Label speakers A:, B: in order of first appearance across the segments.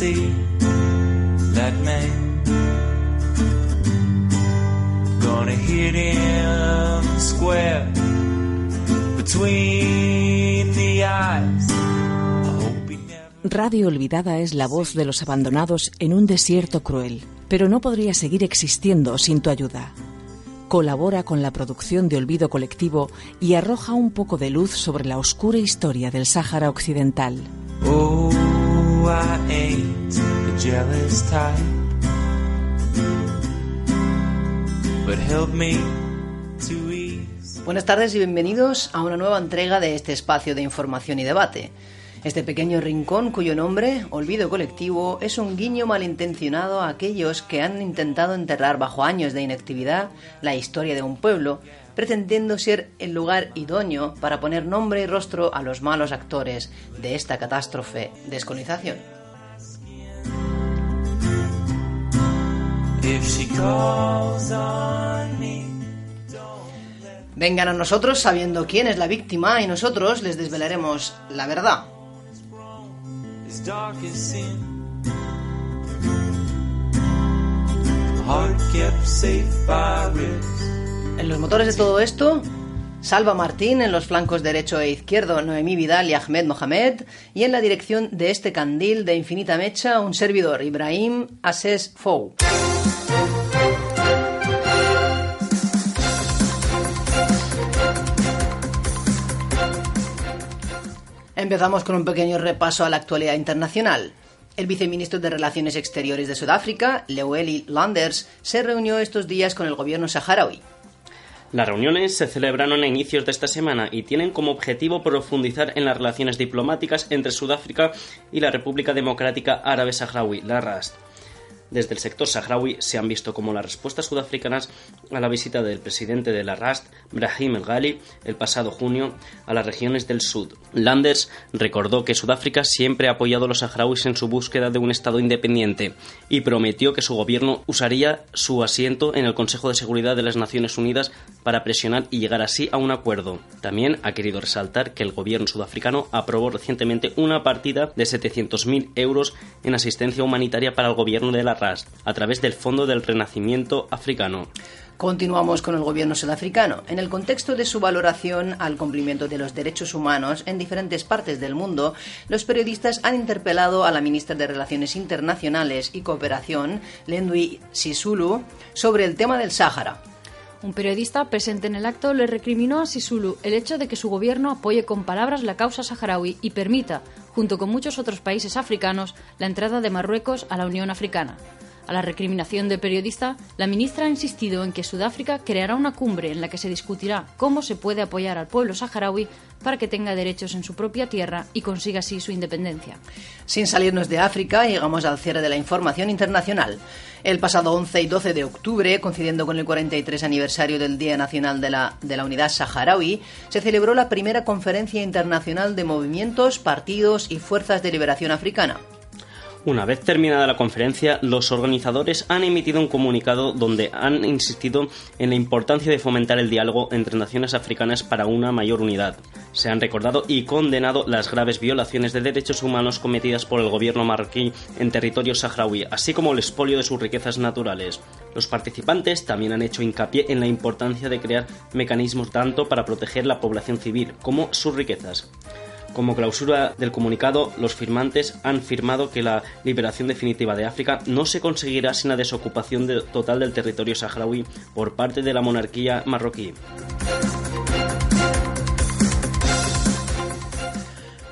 A: see that man, gonna hit him square between the eyes.
B: Radio Olvidada es la voz de los abandonados en un desierto cruel, pero no podría seguir existiendo sin tu ayuda. Colabora con la producción de Olvido Colectivo y arroja un poco de luz sobre la oscura historia del Sáhara Occidental.
A: Oh,
C: Buenas tardes y bienvenidos a una nueva entrega de este espacio de información y debate. Este pequeño rincón cuyo nombre, Olvido Colectivo, es un guiño malintencionado a aquellos que han intentado enterrar bajo años de inactividad la historia de un pueblo, pretendiendo ser el lugar idóneo para poner nombre y rostro a los malos actores de esta catástrofe
A: me.
C: Vengan a nosotros sabiendo quién es la víctima y nosotros les desvelaremos la verdad.
A: Heart kept safe by ribs.
C: En los motores de todo esto, Salva Martín, en los flancos derecho e izquierdo, Noemí Vidal y Ahmed Mohamed, y en la dirección de este candil de infinita mecha, un servidor, Ibrahim Ases Fou. Empezamos con un pequeño repaso a la actualidad internacional. El viceministro de Relaciones Exteriores de Sudáfrica, Leueli Landers, se reunió estos días con el gobierno saharaui.
D: Las reuniones se celebraron a inicios de esta semana y tienen como objetivo profundizar en las relaciones diplomáticas entre Sudáfrica y la República Democrática Árabe Saharaui, la RASD. Desde el sector saharaui se han visto como las respuestas sudafricanas a la visita del presidente de la RASD, Brahim El Ghali, el pasado junio a las regiones del sur. Landers recordó que Sudáfrica siempre ha apoyado a los saharauis en su búsqueda de un Estado independiente y prometió que su gobierno usaría su asiento en el Consejo de Seguridad de las Naciones Unidas para presionar y llegar así a un acuerdo. También ha querido resaltar que el gobierno sudafricano aprobó recientemente una partida de 700.000 euros en asistencia humanitaria para el gobierno de la A través del Fondo del Renacimiento Africano.
C: Continuamos con el gobierno sudafricano. En el contexto de su valoración al cumplimiento de los derechos humanos en diferentes partes del mundo, los periodistas han interpelado a la ministra de Relaciones Internacionales y Cooperación, Lendui Sisulu, sobre el tema del Sáhara.
E: Un periodista presente en el acto le recriminó a Sisulu el hecho de que su gobierno apoye con palabras la causa saharaui y permita, junto con muchos otros países africanos, la entrada de Marruecos a la Unión Africana. A la recriminación del periodista, la ministra ha insistido en que Sudáfrica creará una cumbre en la que se discutirá cómo se puede apoyar al pueblo saharaui para que tenga derechos en su propia tierra y consiga así su independencia.
C: Sin salirnos de África, llegamos al cierre de la información internacional. El pasado 11 y 12 de octubre, coincidiendo con el 43 aniversario del Día Nacional de la, de la Unidad Saharaui, se celebró la primera conferencia internacional de movimientos, partidos y fuerzas de liberación africana.
D: Una vez terminada la conferencia, los organizadores han emitido un comunicado donde han insistido en la importancia de fomentar el diálogo entre naciones africanas para una mayor unidad. Se han recordado y condenado las graves violaciones de derechos humanos cometidas por el gobierno marroquí en territorio saharaui, así como el expolio de sus riquezas naturales. Los participantes también han hecho hincapié en la importancia de crear mecanismos tanto para proteger la población civil como sus riquezas. Como clausura del comunicado, los firmantes han firmado que la liberación definitiva de África no se conseguirá sin la desocupación de- total del territorio saharaui por parte de la monarquía marroquí.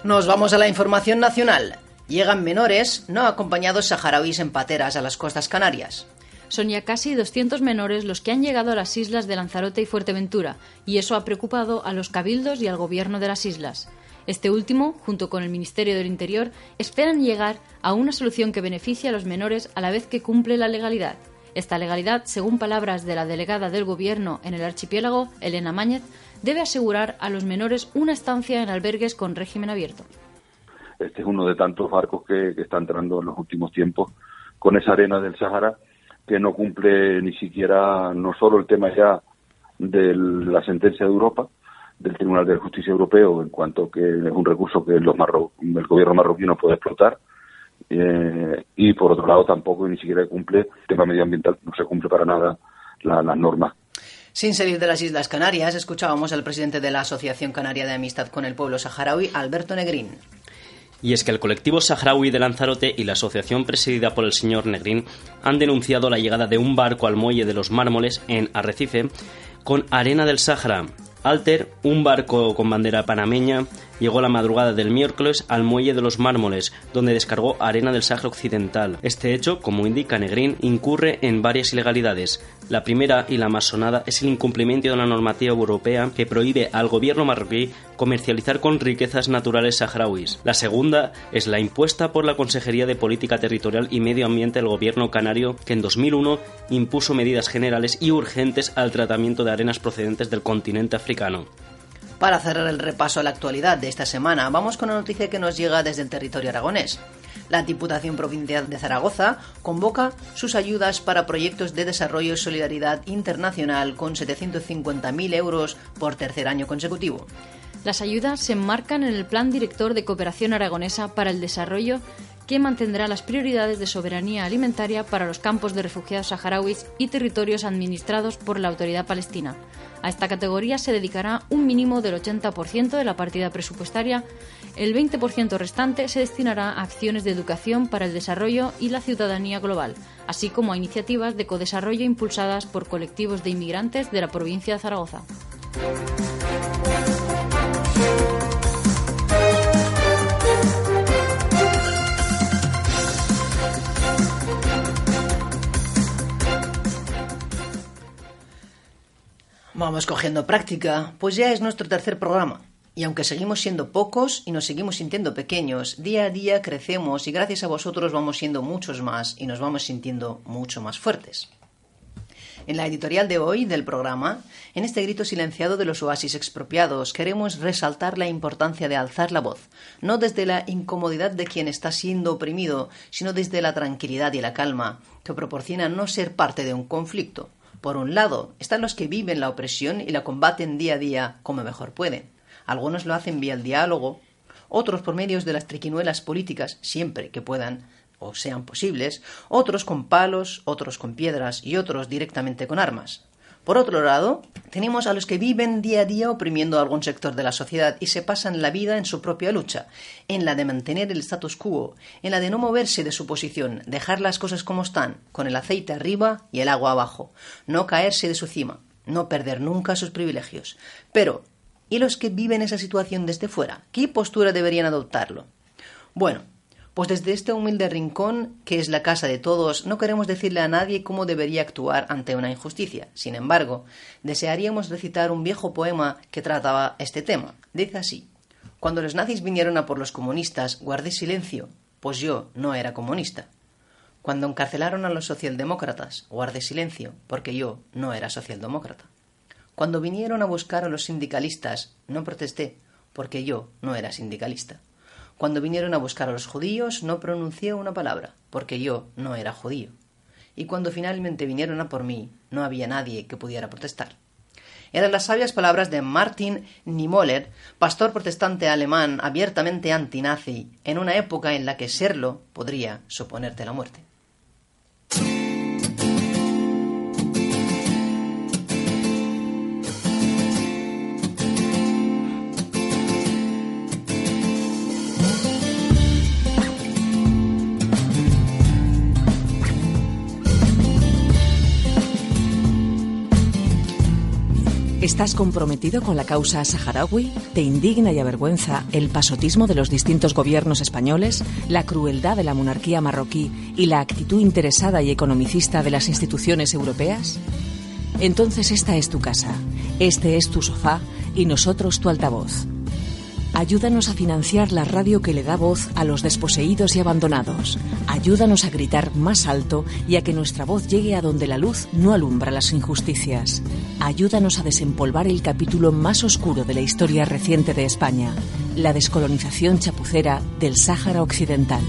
C: Nos vamos a la información nacional. Llegan menores no acompañados saharauis en pateras a las costas canarias.
E: Son ya casi 200 menores los que han llegado a las islas de Lanzarote y Fuerteventura, y eso ha preocupado a los cabildos y al gobierno de las islas. Este último, junto con el Ministerio del Interior, esperan llegar a una solución que beneficie a los menores a la vez que cumple la legalidad. Esta legalidad, según palabras de la delegada del Gobierno en el archipiélago, Elena Máñez, debe asegurar a los menores una estancia en albergues con régimen abierto.
F: Este es uno de tantos barcos que, que está entrando en los últimos tiempos con esa arena del Sahara que no cumple ni siquiera, no solo el tema ya de la sentencia de Europa, del Tribunal de Justicia Europeo en cuanto que es un recurso que los el gobierno marroquí no puede explotar eh, y por otro lado tampoco ni siquiera cumple el tema medioambiental, no se cumple para nada las normas.
C: Sin salir de las Islas Canarias, escuchábamos al presidente de la Asociación Canaria de Amistad con el Pueblo Saharaui, Alberto Negrín.
D: Y es que el colectivo saharaui de Lanzarote y la asociación presidida por el señor Negrín han denunciado la llegada de un barco al muelle de los mármoles en Arrecife con arena del Sáhara. Alter, un barco con bandera panameña, llegó la madrugada del miércoles al muelle de los Mármoles, donde descargó arena del Sáhara Occidental. Este hecho, como indica Negrín, incurre en varias ilegalidades. La primera y la más sonada es el incumplimiento de la normativa europea que prohíbe al gobierno marroquí comercializar con riquezas naturales saharauis. La segunda es la impuesta por la Consejería de Política Territorial y Medio Ambiente del gobierno canario que en 2001 impuso medidas generales y urgentes al tratamiento de arenas procedentes del continente africano.
C: Para cerrar el repaso a la actualidad de esta semana, vamos con una noticia que nos llega desde el territorio aragonés. La Diputación Provincial de Zaragoza convoca sus ayudas para proyectos de desarrollo y solidaridad internacional con 750.000 euros por tercer año consecutivo.
E: Las ayudas se enmarcan en el Plan Director de Cooperación Aragonesa para el Desarrollo que mantendrá las prioridades de soberanía alimentaria para los campos de refugiados saharauis y territorios administrados por la autoridad palestina. A esta categoría se dedicará un mínimo del 80% de la partida presupuestaria. El 20% restante se destinará a acciones de educación para el desarrollo y la ciudadanía global, así como a iniciativas de codesarrollo impulsadas por colectivos de inmigrantes de la provincia de Zaragoza.
C: Vamos cogiendo práctica, pues ya es nuestro tercer programa. Y aunque seguimos siendo pocos y nos seguimos sintiendo pequeños, día a día crecemos y gracias a vosotros vamos siendo muchos más y nos vamos sintiendo mucho más fuertes. En la editorial de hoy del programa, en este grito silenciado de los oasis expropiados, queremos resaltar la importancia de alzar la voz, no desde la incomodidad de quien está siendo oprimido, sino desde la tranquilidad y la calma que proporciona no ser parte de un conflicto, por un lado, están los que viven la opresión y la combaten día a día como mejor pueden. Algunos lo hacen vía el diálogo, otros por medios de las triquinuelas políticas, siempre que puedan o sean posibles, otros con palos, otros con piedras y otros directamente con armas. Por otro lado, tenemos a los que viven día a día oprimiendo a algún sector de la sociedad y se pasan la vida en su propia lucha, en la de mantener el status quo, en la de no moverse de su posición, dejar las cosas como están, con el aceite arriba y el agua abajo, no caerse de su cima, no perder nunca sus privilegios. Pero, ¿y los que viven esa situación desde fuera? ¿Qué postura deberían adoptarlo? Bueno, pues desde este humilde rincón, que es la casa de todos, no queremos decirle a nadie cómo debería actuar ante una injusticia. Sin embargo, desearíamos recitar un viejo poema que trataba este tema. Dice así Cuando los nazis vinieron a por los comunistas, guardé silencio, pues yo no era comunista. Cuando encarcelaron a los socialdemócratas, guardé silencio, porque yo no era socialdemócrata. Cuando vinieron a buscar a los sindicalistas, no protesté, porque yo no era sindicalista. Cuando vinieron a buscar a los judíos no pronuncié una palabra, porque yo no era judío. Y cuando finalmente vinieron a por mí, no había nadie que pudiera protestar. Eran las sabias palabras de Martin Niemöller, pastor protestante alemán abiertamente antinazi, en una época en la que serlo podría suponerte la muerte.
B: ¿Estás comprometido con la causa saharaui? ¿Te indigna y avergüenza el pasotismo de los distintos gobiernos españoles, la crueldad de la monarquía marroquí y la actitud interesada y economicista de las instituciones europeas? Entonces esta es tu casa, este es tu sofá y nosotros tu altavoz. Ayúdanos a financiar la radio que le da voz a los desposeídos y abandonados. Ayúdanos a gritar más alto y a que nuestra voz llegue a donde la luz no alumbra las injusticias. Ayúdanos a desempolvar el capítulo más oscuro de la historia reciente de España, la descolonización chapucera del Sáhara Occidental.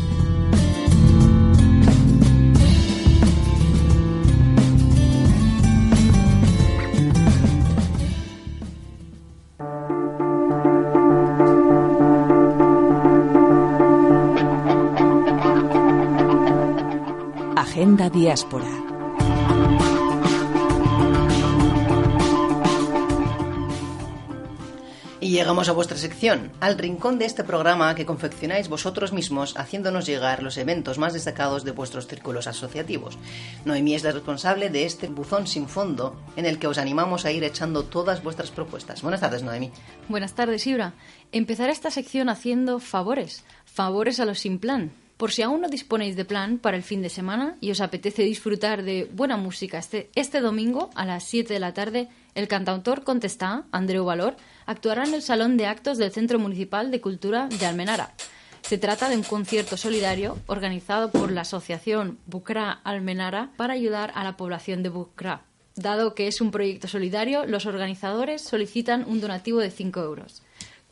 B: Diáspora.
C: Y llegamos a vuestra sección, al rincón de este programa que confeccionáis vosotros mismos haciéndonos llegar los eventos más destacados de vuestros círculos asociativos. Noemí es la responsable de este buzón sin fondo en el que os animamos a ir echando todas vuestras propuestas. Buenas tardes, Noemí.
E: Buenas tardes, Ibra. Empezaré esta sección haciendo favores, favores a los sin plan. Por si aún no disponéis de plan para el fin de semana y os apetece disfrutar de buena música este, este domingo a las 7 de la tarde, el cantautor Contestá, Andreu Valor, actuará en el Salón de Actos del Centro Municipal de Cultura de Almenara. Se trata de un concierto solidario organizado por la asociación Bucra Almenara para ayudar a la población de Bucra. Dado que es un proyecto solidario, los organizadores solicitan un donativo de 5 euros.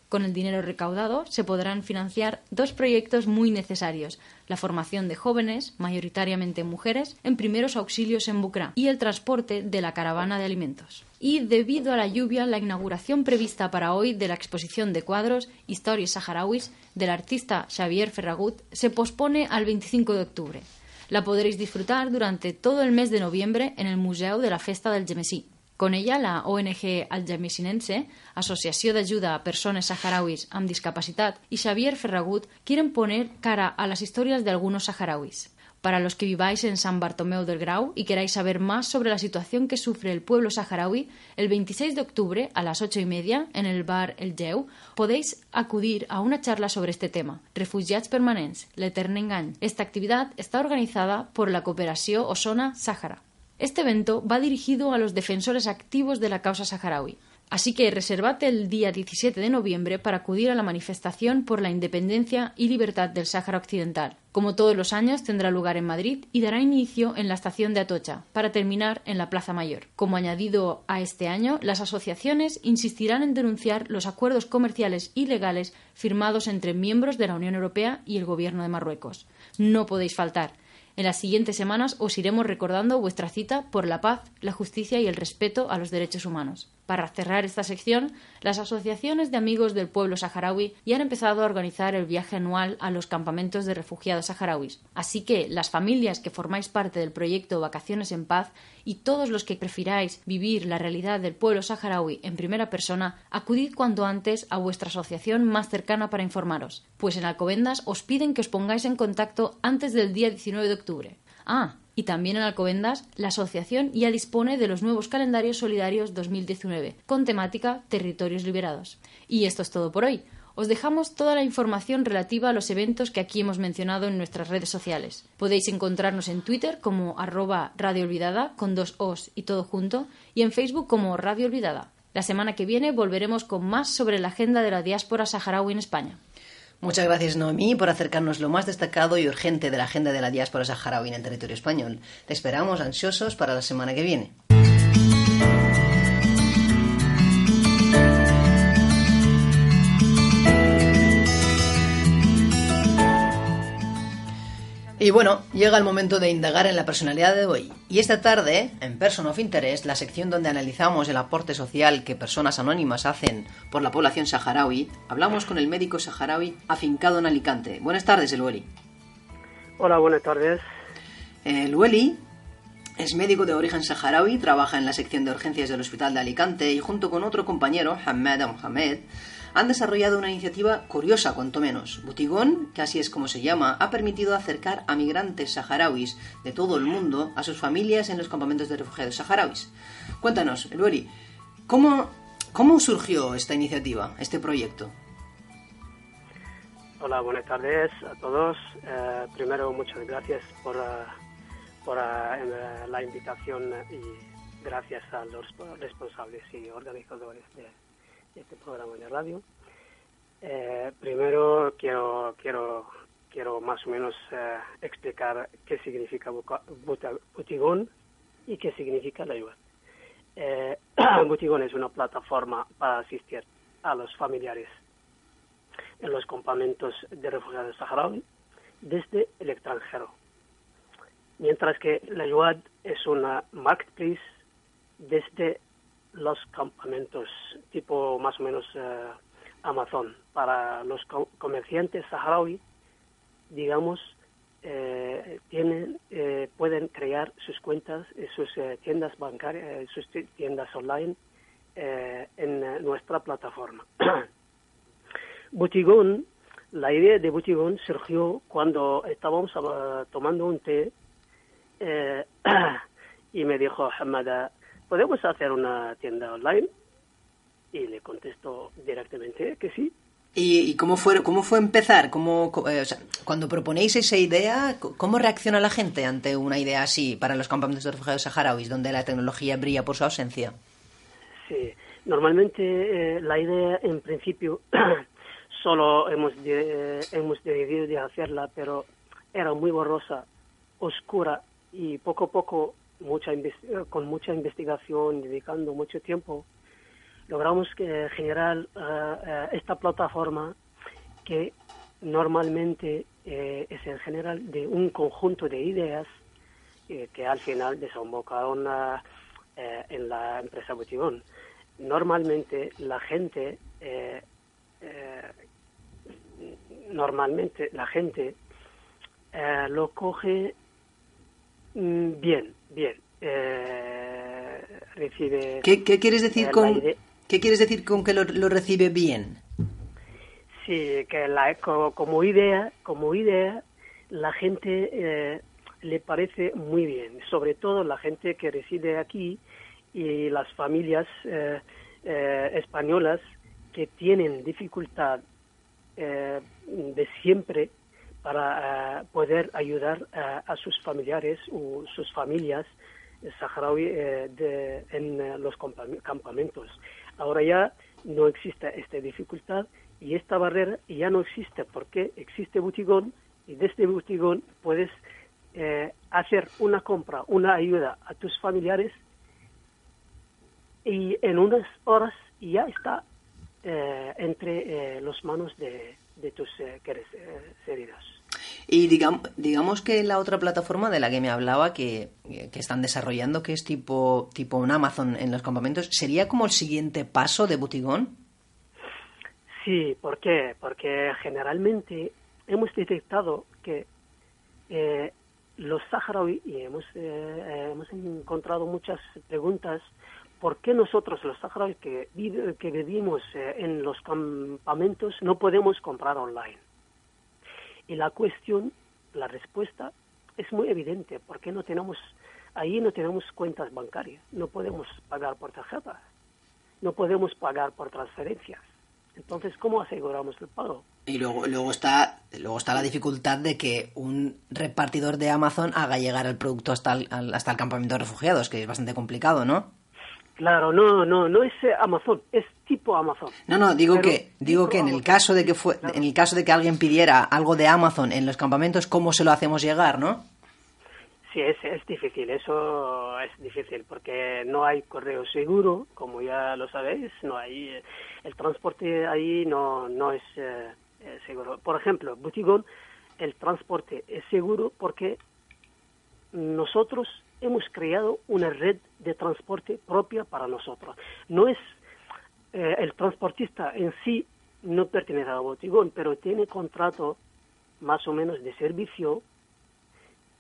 E: Con el dinero recaudado se podrán financiar dos proyectos muy necesarios, la formación de jóvenes, mayoritariamente mujeres, en primeros auxilios en Bucra y el transporte de la caravana de alimentos. Y debido a la lluvia, la inauguración prevista para hoy de la exposición de cuadros Historias saharauis del artista Xavier Ferragut se pospone al 25 de octubre. La podréis disfrutar durante todo el mes de noviembre en el Museo de la Festa del Gemesí. Con ella, la ONG Algemesinense, Asociació d'Ajuda a Persones Saharauis amb Discapacitat, y Xavier Ferragut quieren poner cara a las historias de algunos saharauis. Para los que viváis en San Bartomeu del Grau y queráis saber más sobre la situación que sufre el pueblo saharaui, el 26 de octubre a las ocho y media, en el bar El Geu, podéis acudir a una charla sobre este tema, Refugiats Permanents, l'Etern Engany. Esta actividad está organizada por la Cooperació Osona Sàhara. Este evento va dirigido a los defensores activos de la causa saharaui. Así que reservate el día 17 de noviembre para acudir a la manifestación por la independencia y libertad del Sáhara Occidental. Como todos los años, tendrá lugar en Madrid y dará inicio en la estación de Atocha, para terminar en la Plaza Mayor. Como añadido a este año, las asociaciones insistirán en denunciar los acuerdos comerciales ilegales firmados entre miembros de la Unión Europea y el Gobierno de Marruecos. No podéis faltar. En las siguientes semanas os iremos recordando vuestra cita por la paz, la justicia y el respeto a los derechos humanos. Para cerrar esta sección, las asociaciones de amigos del pueblo saharaui ya han empezado a organizar el viaje anual a los campamentos de refugiados saharauis. Así que las familias que formáis parte del proyecto Vacaciones en Paz y todos los que prefiráis vivir la realidad del pueblo saharaui en primera persona, acudid cuanto antes a vuestra asociación más cercana para informaros, pues en Alcobendas os piden que os pongáis en contacto antes del día 19 de Ah, y también en Alcobendas, la asociación ya dispone de los nuevos calendarios solidarios 2019, con temática Territorios Liberados. Y esto es todo por hoy. Os dejamos toda la información relativa a los eventos que aquí hemos mencionado en nuestras redes sociales. Podéis encontrarnos en Twitter como arroba Radio Olvidada, con dos os y todo junto, y en Facebook como Radio Olvidada. La semana que viene volveremos con más sobre la agenda de la diáspora saharaui en España.
C: Muchas gracias, Noemí, por acercarnos lo más destacado y urgente de la agenda de la diáspora saharaui en el territorio español. Te esperamos ansiosos para la semana que viene. Y bueno, llega el momento de indagar en la personalidad de hoy. Y esta tarde, en Person of Interest, la sección donde analizamos el aporte social que personas anónimas hacen por la población saharaui, hablamos con el médico saharaui afincado en Alicante. Buenas tardes, Elueli.
G: Hola, buenas tardes.
C: Elueli es médico de origen saharaui, trabaja en la sección de urgencias del Hospital de Alicante y junto con otro compañero, Hamed Mohamed, han desarrollado una iniciativa curiosa, cuanto menos. Butigón, que así es como se llama, ha permitido acercar a migrantes saharauis de todo el mundo a sus familias en los campamentos de refugiados saharauis. Cuéntanos, Elueri, ¿cómo, ¿cómo surgió esta iniciativa, este proyecto?
G: Hola, buenas tardes a todos. Eh, primero, muchas gracias por, uh, por uh, la invitación y gracias a los responsables y organizadores este programa de radio. Eh, primero quiero, quiero, quiero más o menos eh, explicar qué significa Butigón y qué significa la ayuda. Eh, Butigón es una plataforma para asistir a los familiares en los campamentos de refugiados saharaui desde el extranjero. Mientras que la ayuda es una marketplace desde los campamentos tipo más o menos eh, Amazon para los comerciantes saharaui, digamos, eh, tienen, eh, pueden crear sus cuentas, eh, sus tiendas bancarias, sus ti- tiendas online en nuestra plataforma. Butigón, la idea de Butigón surgió cuando estábamos tomando un té y me dijo Hamada, ¿podemos hacer una tienda online? Y le contesto directamente que sí.
C: ¿Y, cómo, fue, cómo fue empezar? ¿Cómo, eh, o sea, cuando proponéis esa idea, ¿cómo reacciona la gente ante una idea así para los campamentos de refugiados saharauis, donde la tecnología brilla por su ausencia?
G: Sí, normalmente eh, la idea en principio solo hemos, de- hemos decidido de hacerla, pero era muy borrosa, oscura y poco a poco, mucha eh, con mucha investigación, dedicando mucho tiempo, logramos que generar eh, esta plataforma que normalmente es en general de un conjunto de ideas que al final desembocaron en la empresa Butigón. Normalmente la gente, normalmente la gente lo coge bien, bien. Eh, recibe
C: ¿Qué, qué quieres decir con, ¿qué quieres decir con que lo, lo recibe bien?
G: Sí, que la, co- como idea, como idea, la gente eh, le parece muy bien, sobre todo la gente que reside aquí y las familias eh, eh, españolas que tienen dificultad eh, de siempre para eh, poder ayudar eh, a sus familiares o sus familias saharaui eh, en los campamentos. Ahora ya no existe esta dificultad y esta barrera ya no existe porque existe Butigón y desde Butigón puedes hacer una compra, una ayuda a tus familiares y en unas horas ya está entre eh, las manos de, tus queridos.
C: Y digam- digamos que la otra plataforma de la que me hablaba que, que están desarrollando, que es tipo, tipo un Amazon en los campamentos, ¿sería como el siguiente paso de Butigón?
G: Sí, ¿por qué? Porque generalmente hemos detectado que eh, los saharauis, y hemos, eh, eh, hemos encontrado muchas preguntas, ¿por qué nosotros los saharauis que, que vivimos eh, en los campamentos no podemos comprar online? Y la cuestión, la respuesta es muy evidente, porque no tenemos, ahí no tenemos cuentas bancarias, no podemos pagar por tarjeta, no podemos pagar por transferencias. Entonces, ¿cómo aseguramos el pago?
C: Y luego, luego, está, luego está la dificultad de que un repartidor de Amazon haga llegar el producto hasta el, hasta el campamento de refugiados, que es bastante complicado, ¿no?
G: Claro, no, no, no es eh, Amazon, es tipo Amazon.
C: No, no, digo
G: Pero
C: que digo que en el caso de que fue en el caso de que alguien pidiera algo de Amazon en los campamentos, ¿cómo se lo hacemos llegar, no?
G: Sí, es, es difícil, eso es difícil, porque no hay correo seguro, como ya lo sabéis, no hay, eh, el transporte ahí no, no es eh, eh, seguro. Por ejemplo, Butigón, el transporte es seguro porque nosotros hemos creado una red de transporte propia para nosotros. No es eh, el transportista en sí no pertenece a Botigón, pero tiene contrato más o menos de servicio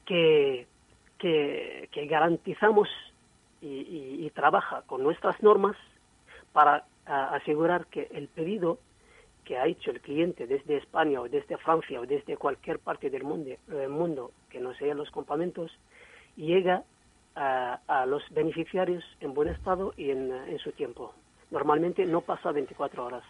G: que, que, garantizamos y, trabaja con nuestras normas para asegurar que el pedido que ha hecho el cliente desde España o desde Francia o desde cualquier parte del mundo, del mundo que no sea los campamentos llega a, a los beneficiarios en buen estado y en, en su tiempo. Normalmente no pasa 24 horas.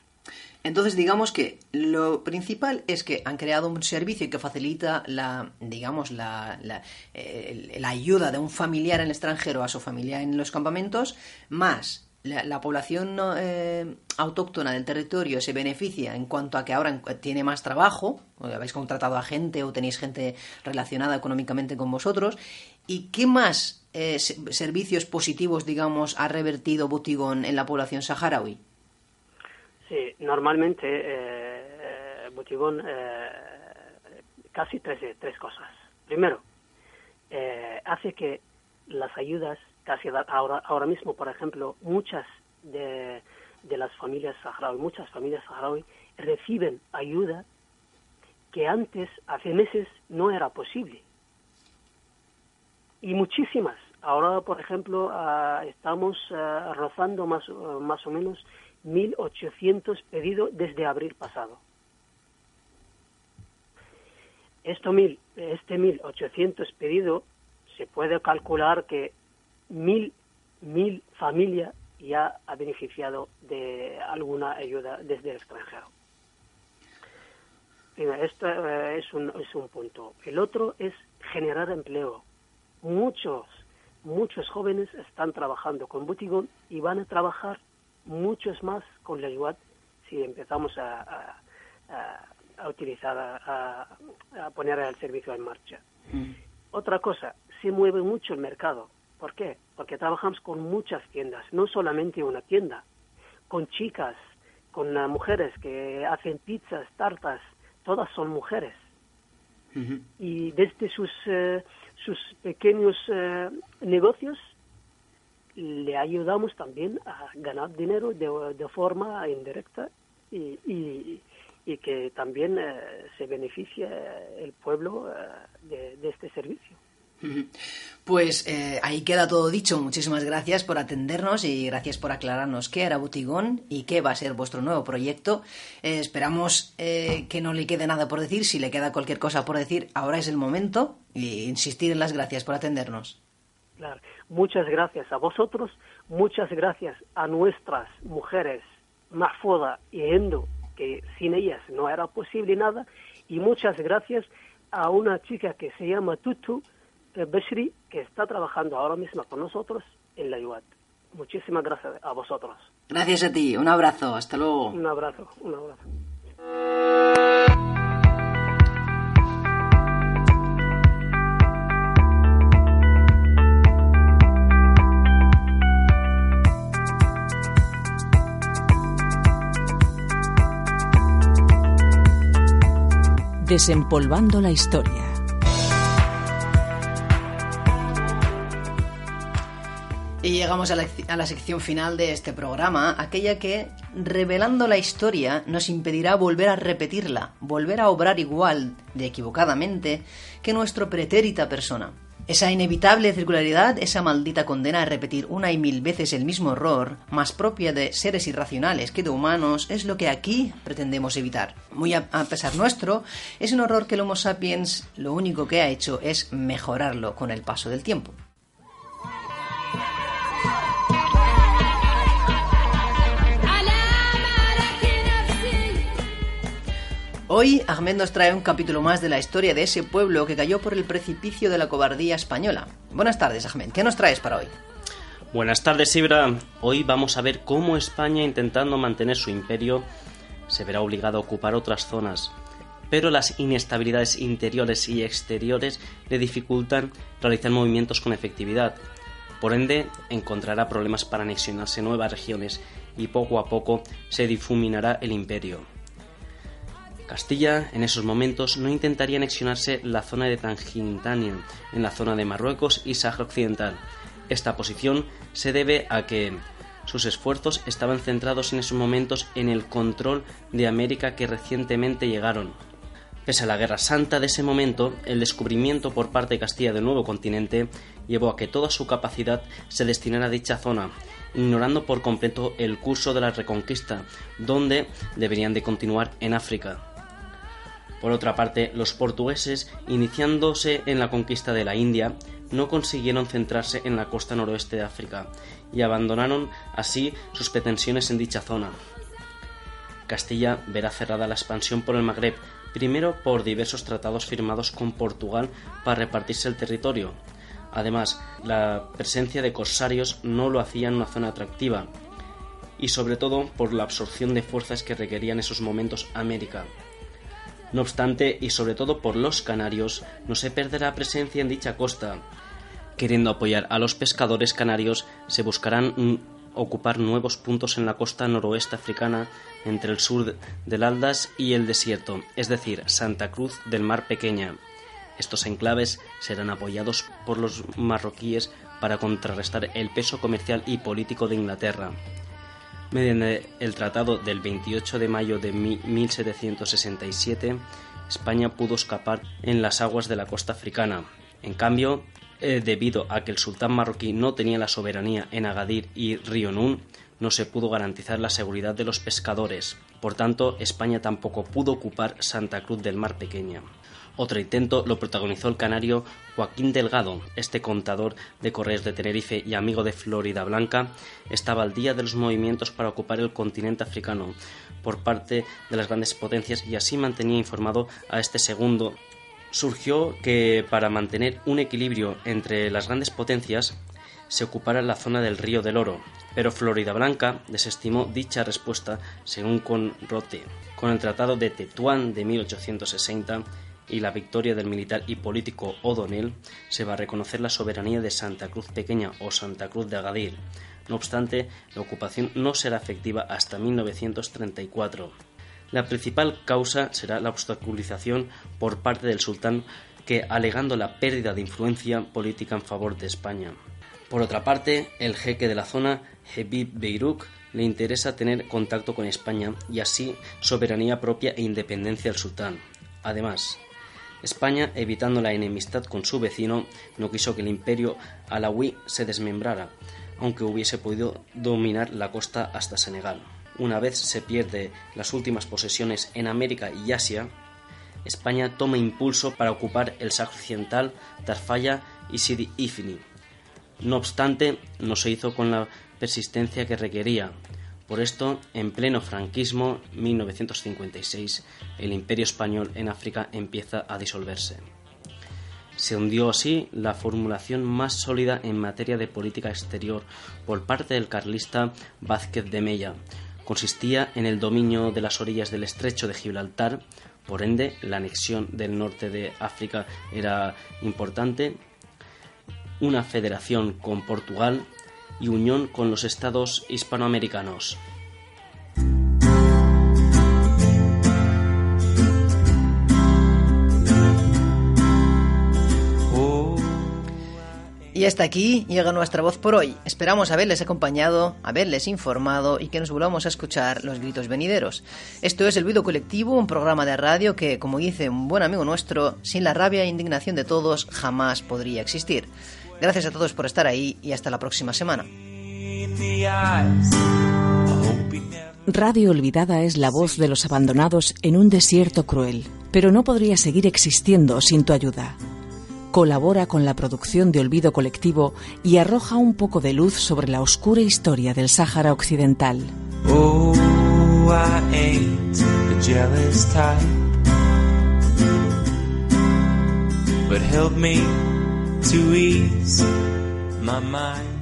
C: Entonces, digamos que lo principal es que han creado un servicio que facilita la, digamos, la, la, eh, la ayuda de un familiar en el extranjero a su familia en los campamentos, más la, la población eh, autóctona del territorio se beneficia en cuanto a que ahora en- tiene más trabajo, o habéis contratado a gente o tenéis gente relacionada económicamente con vosotros. ¿Y qué más eh, se- servicios positivos, digamos, ha revertido Butigón en la población saharaui?
G: Sí, normalmente eh, eh, Butigón eh, casi tres, tres cosas. Primero, eh, hace que las ayudas, casi ahora, ahora mismo, por ejemplo, muchas de, de las familias saharaui, muchas familias saharaui reciben ayuda que antes, hace meses, no era posible. Y muchísimas. Ahora, por ejemplo, ah, estamos ah, rozando más, ah, más o menos 1.800 pedidos desde abril pasado. Esto mil, este 1.800 pedido se puede calcular que mil, mil familias ya ha beneficiado de alguna ayuda desde el extranjero. Mira, esto eh, es, un, es un punto. El otro es generar empleo. Muchos, muchos jóvenes están trabajando con Butigón y van a trabajar muchos más con la IWAT si empezamos a, a, a, a utilizar, a, a, poner el servicio en marcha.
C: Mm.
G: Otra cosa, se mueve mucho el mercado. ¿Por qué? Porque trabajamos con muchas tiendas, no solamente una tienda, con chicas, con uh, mujeres que hacen pizzas, tartas, todas son mujeres. Y desde sus, eh, sus pequeños eh, negocios le ayudamos también a ganar dinero de, de forma indirecta y, y, que también eh, se beneficie el pueblo eh, de este servicio.
C: Pues eh, ahí queda todo dicho. Muchísimas gracias por atendernos y gracias por aclararnos qué era Butigón y qué va a ser vuestro nuevo proyecto. Eh, esperamos eh, que no le quede nada por decir. Si le queda cualquier cosa por decir, ahora es el momento. Y insistir en las gracias por atendernos.
G: Claro. Muchas gracias a vosotros, muchas gracias a nuestras mujeres, Mahfoda y Endo, que sin ellas no era posible nada, y muchas gracias a una chica que se llama Tutu Beshri, que está trabajando ahora mismo con nosotros en la IUAT. Muchísimas gracias a vosotros.
C: Gracias a ti. Un abrazo. Hasta luego.
G: Un abrazo, un abrazo.
B: Desempolvando la historia.
C: Y llegamos a la, sección final de este programa, aquella que, revelando la historia, nos impedirá volver a repetirla, volver a obrar igual de equivocadamente que nuestro pretérita persona. Esa inevitable circularidad, esa maldita condena a repetir una y mil veces el mismo error, más propia de seres irracionales que de humanos, es lo que aquí pretendemos evitar. Muy a, a pesar nuestro, es un horror que el Homo sapiens lo único que ha hecho es mejorarlo con el paso del tiempo. Hoy Ahmed nos trae un capítulo más de la historia de ese pueblo que cayó por el precipicio de la cobardía española. Buenas tardes, Ahmed. ¿Qué nos traes para hoy?
D: Buenas tardes, Ibra. Hoy vamos a ver cómo España, intentando mantener su imperio, se verá obligada a ocupar otras zonas. Pero las inestabilidades interiores y exteriores le dificultan realizar movimientos con efectividad. Por ende, encontrará problemas para anexionarse nuevas regiones y poco a poco se difuminará el imperio. Castilla en esos momentos no intentaría anexionarse la zona de Tangintania, en la zona de Marruecos y Sáhara Occidental. Esta posición se debe a que sus esfuerzos estaban centrados en esos momentos en el control de América que recientemente llegaron. Pese a la Guerra Santa de ese momento, el descubrimiento por parte de Castilla del nuevo continente llevó a que toda su capacidad se destinara a dicha zona, ignorando por completo el curso de la Reconquista, donde deberían de continuar en África. Por otra parte, los portugueses, iniciándose en la conquista de la India, no consiguieron centrarse en la costa noroeste de África y abandonaron así sus pretensiones en dicha zona. Castilla verá cerrada la expansión por el Magreb, primero por diversos tratados firmados con Portugal para repartirse el territorio. Además, la presencia de corsarios no lo hacía en una zona atractiva, y sobre todo por la absorción de fuerzas que requería en esos momentos América. No obstante, y sobre todo por los canarios, no se perderá presencia en dicha costa. Queriendo apoyar a los pescadores canarios, se buscarán mm, ocupar nuevos puntos en la costa noroeste africana entre el sur del Aldas y el desierto, es decir, Santa Cruz del Mar Pequeña. Estos enclaves serán apoyados por los marroquíes para contrarrestar el peso comercial y político de Inglaterra. Mediante el tratado del 28 de mayo de 1767, España pudo escapar en las aguas de la costa africana. En cambio, eh, debido a que el sultán marroquí no tenía la soberanía en Agadir y Río Nun, no se pudo garantizar la seguridad de los pescadores. Por tanto, España tampoco pudo ocupar Santa Cruz del Mar Pequeña. Otro intento lo protagonizó el canario Joaquín Delgado. Este contador de correos de Tenerife y amigo de Florida Blanca estaba al día de los movimientos para ocupar el continente africano por parte de las grandes potencias y así mantenía informado a este segundo. Surgió que para mantener un equilibrio entre las grandes potencias se ocupara la zona del río del Oro, pero Florida Blanca desestimó dicha respuesta según Conrote. Con el Tratado de Tetuán de 1860 y la victoria del militar y político O'Donnell, se va a reconocer la soberanía de Santa Cruz Pequeña o Santa Cruz de Agadir. No obstante, la ocupación no será efectiva hasta 1934. La principal causa será la obstaculización por parte del sultán que alegando la pérdida de influencia política en favor de España. Por otra parte, el jeque de la zona, Hebib Beiruk, le interesa tener contacto con España y así soberanía propia e independencia del sultán. Además, España, evitando la enemistad con su vecino, no quiso que el imperio alawí se desmembrara, aunque hubiese podido dominar la costa hasta Senegal. Una vez se pierde las últimas posesiones en América y Asia, España toma impulso para ocupar el Sahara Occidental, Tarfaya y Sidi Ifni. No obstante, no se hizo con la persistencia que requería, por esto, en pleno franquismo, 1956, el imperio español en África empieza a disolverse. Se hundió así la formulación más sólida en materia de política exterior por parte del carlista Vázquez de Mella. Consistía en el dominio de las orillas del estrecho de Gibraltar, por ende la anexión del norte de África era importante, una federación con Portugal y unión con los estados hispanoamericanos.
C: Y hasta aquí llega nuestra voz por hoy. Esperamos haberles acompañado, haberles informado y que nos volvamos a escuchar los gritos venideros. Esto es El Video Colectivo, un programa de radio que, como dice un buen amigo nuestro, sin la rabia e indignación de todos jamás podría existir. Gracias a todos por estar ahí y hasta la próxima semana.
B: Radio Olvidada es la voz de los abandonados en un desierto cruel, pero no podría seguir existiendo sin tu ayuda. Colabora con la producción de Olvido Colectivo y arroja un poco de luz sobre la oscura historia del Sáhara Occidental.
A: Oh, I ain't the jealous type. But help me to ease my mind.